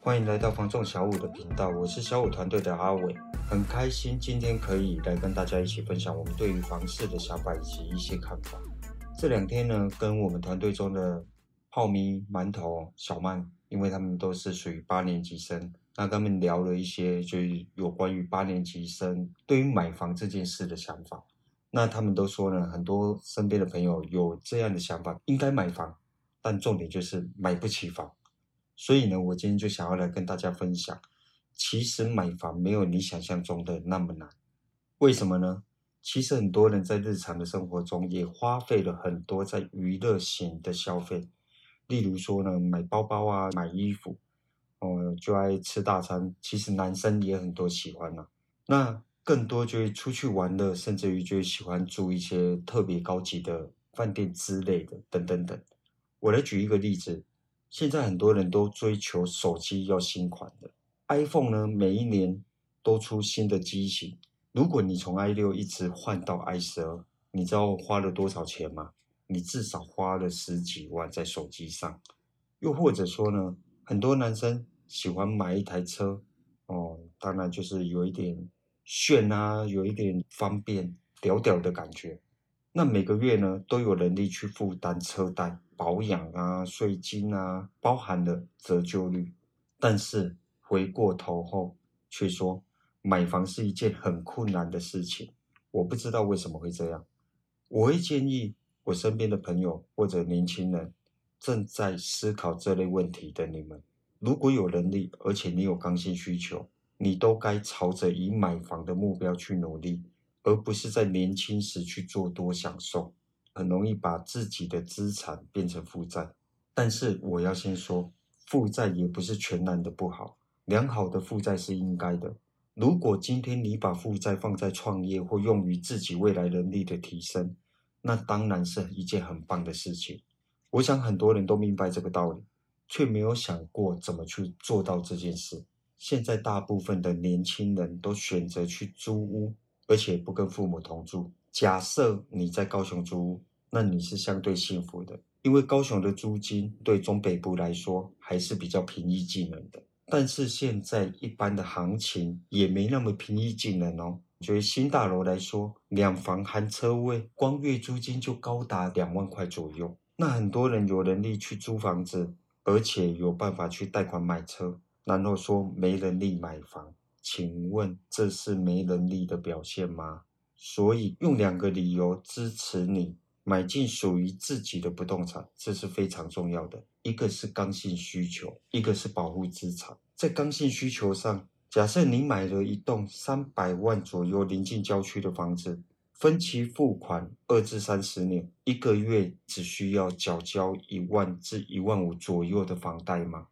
欢迎来到房仲小五的频道，我是小五团队的阿伟，很开心今天可以来跟大家一起分享我们对于房市的想法以及一些看法。这两天呢，跟我们团队中的泡咪、馒头、小曼，因为他们都是属于八年级生，那他们聊了一些，就是有关于八年级生对于买房这件事的想法。那他们都说呢，很多身边的朋友有这样的想法，应该买房，但重点就是买不起房。所以呢，我今天就想要来跟大家分享，其实买房没有你想象中的那么难。为什么呢？其实很多人在日常的生活中也花费了很多在娱乐型的消费，例如说呢，买包包啊，买衣服，哦、就爱吃大餐。其实男生也很多喜欢呢、那更多就会出去玩的，甚至于就会喜欢住一些特别高级的饭店之类的，等等等。我来举一个例子。现在很多人都追求手机要新款的，iPhone 呢，每一年都出新的机型。如果你从 i 六一直换到 i 十二，你知道花了多少钱吗？你至少花了十几万在手机上。又或者说呢，很多男生喜欢买一台车，哦，当然就是有一点炫啊，有一点方便，屌屌的感觉。那每个月呢，都有能力去负担车贷、保养啊、税金啊，包含了折旧率。但是回过头后却说，买房是一件很困难的事情。我不知道为什么会这样。我会建议我身边的朋友或者年轻人正在思考这类问题的你们，如果有能力，而且你有刚性需求，你都该朝着以买房的目标去努力。而不是在年轻时去做多享受，很容易把自己的资产变成负债。但是我要先说，负债也不是全然的不好，良好的负债是应该的。如果今天你把负债放在创业或用于自己未来能力的提升，那当然是一件很棒的事情。我想很多人都明白这个道理，却没有想过怎么去做到这件事。现在大部分的年轻人都选择去租屋。而且不跟父母同住。假设你在高雄租屋，那你是相对幸福的，因为高雄的租金对中北部来说还是比较平易近人的。但是现在一般的行情也没那么平易近人哦。就以新大楼来说，两房含车位，光月租金就高达两万块左右。那很多人有能力去租房子，而且有办法去贷款买车，然后说没能力买房。请问这是没能力的表现吗？所以用两个理由支持你买进属于自己的不动产，这是非常重要的。一个是刚性需求，一个是保护资产。在刚性需求上，假设你买了一栋三百万左右临近郊区的房子，分期付款二至三十年，一个月只需要缴交一万至一万五左右的房贷吗？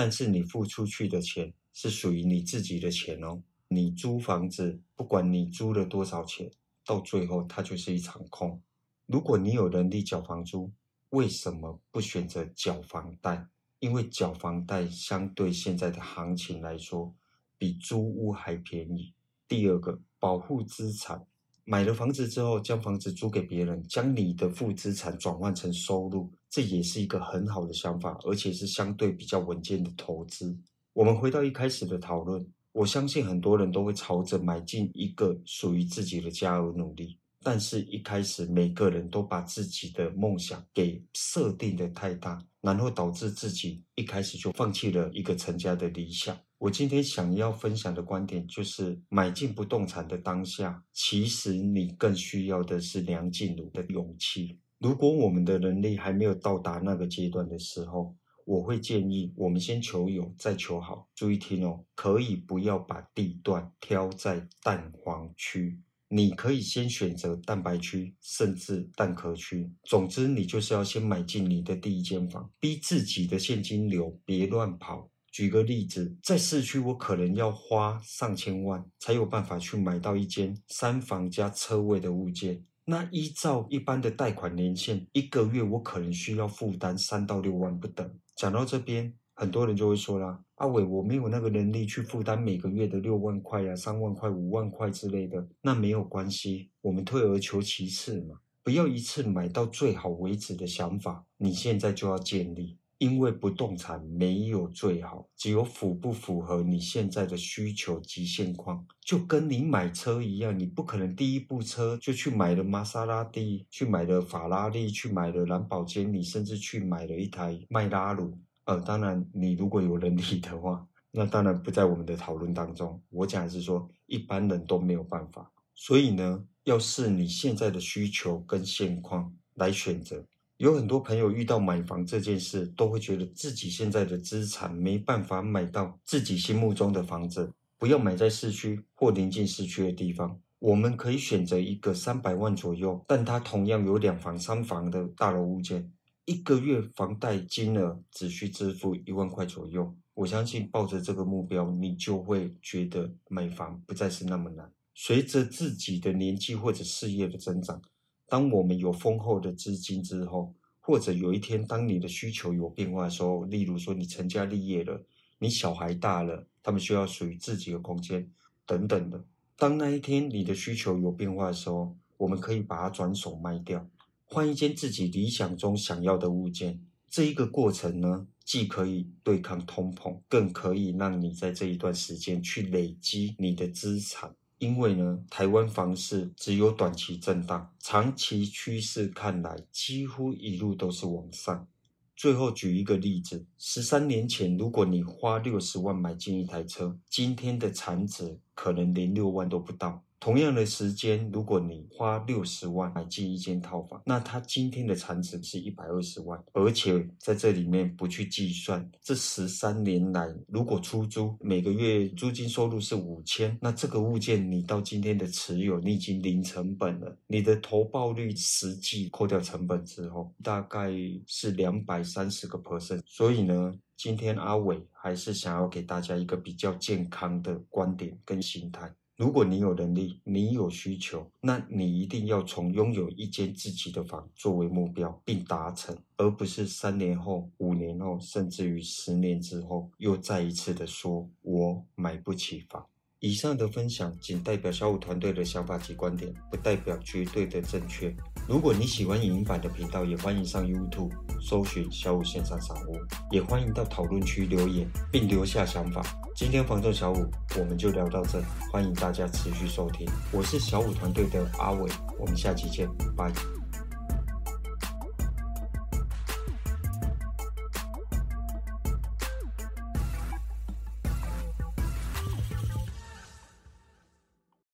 但是你付出去的钱。是属于你自己的钱哦。你租房子，不管你租了多少钱，到最后它就是一场空。如果你有能力缴房租，为什么不选择缴房贷？因为缴房贷相对现在的行情来说，比租屋还便宜。第二个，保护资产，买了房子之后，将房子租给别人，将你的负资产转换成收入，这也是一个很好的想法，而且是相对比较稳健的投资。我们回到一开始的讨论，我相信很多人都会朝着买进一个属于自己的家而努力，但是一开始每个人都把自己的梦想给设定得太大，然后导致自己一开始就放弃了一个成家的理想。我今天想要分享的观点就是，买进不动产的当下，其实你更需要的是梁静茹的勇气。如果我们的能力还没有到达那个阶段的时候，我会建议我们先求有，再求好。注意听哦，可以不要把地段挑在蛋黄区，你可以先选择蛋白区，甚至蛋壳区。总之，你就是要先买进你的第一间房，逼自己的现金流别乱跑。举个例子，在市区，我可能要花上千万才有办法去买到一间三房加车位的物件。那依照一般的贷款年限，一个月我可能需要负担三到六万不等。讲到这边，很多人就会说啦：“阿伟，我没有那个能力去负担每个月的六万块呀、三万块、五万块之类的。”那没有关系，我们退而求其次嘛。不要一次买到最好为止的想法，你现在就要建立。因为不动产没有最好，只有符不符合你现在的需求及现况。就跟你买车一样，你不可能第一部车就去买了玛莎拉蒂，去买了法拉利，去买了兰博基尼，甚至去买了一台迈拉鲁。呃，当然，你如果有能力的话，那当然不在我们的讨论当中。我讲的是说，一般人都没有办法。所以呢，要视你现在的需求跟现况来选择。有很多朋友遇到买房这件事，都会觉得自己现在的资产没办法买到自己心目中的房子。不要买在市区或临近市区的地方。我们可以选择一个三百万左右，但它同样有两房、三房的大楼物件，一个月房贷金额只需支付一万块左右。我相信抱着这个目标，你就会觉得买房不再是那么难。随着自己的年纪或者事业的增长。当我们有丰厚的资金之后，或者有一天当你的需求有变化的时候，例如说你成家立业了，你小孩大了，他们需要属于自己的空间等等的。当那一天你的需求有变化的时候，我们可以把它转手卖掉，换一间自己理想中想要的物件。这一个过程呢，既可以对抗通膨，更可以让你在这一段时间去累积你的资产。因为呢，台湾房市只有短期震荡，长期趋势看来几乎一路都是往上。最后举一个例子，十三年前，如果你花六十万买进一台车，今天的产值可能连六万都不到。同样的时间，如果你花六十万买进一间套房，那它今天的产值是一百二十万，而且在这里面不去计算这十三年来，如果出租每个月租金收入是五千，那这个物件你到今天的持有，你已经零成本了，你的投报率实际扣掉成本之后，大概是两百三十个 percent。所以呢，今天阿伟还是想要给大家一个比较健康的观点跟心态。如果你有能力，你有需求，那你一定要从拥有一间自己的房作为目标，并达成，而不是三年后、五年后，甚至于十年之后，又再一次的说“我买不起房”。以上的分享仅代表小武团队的想法及观点，不代表绝对的正确。如果你喜欢影音版的频道，也欢迎上 YouTube 搜寻小武线上赏屋，也欢迎到讨论区留言并留下想法。今天防震小五，我们就聊到这，欢迎大家持续收听。我是小武团队的阿伟，我们下期见，拜。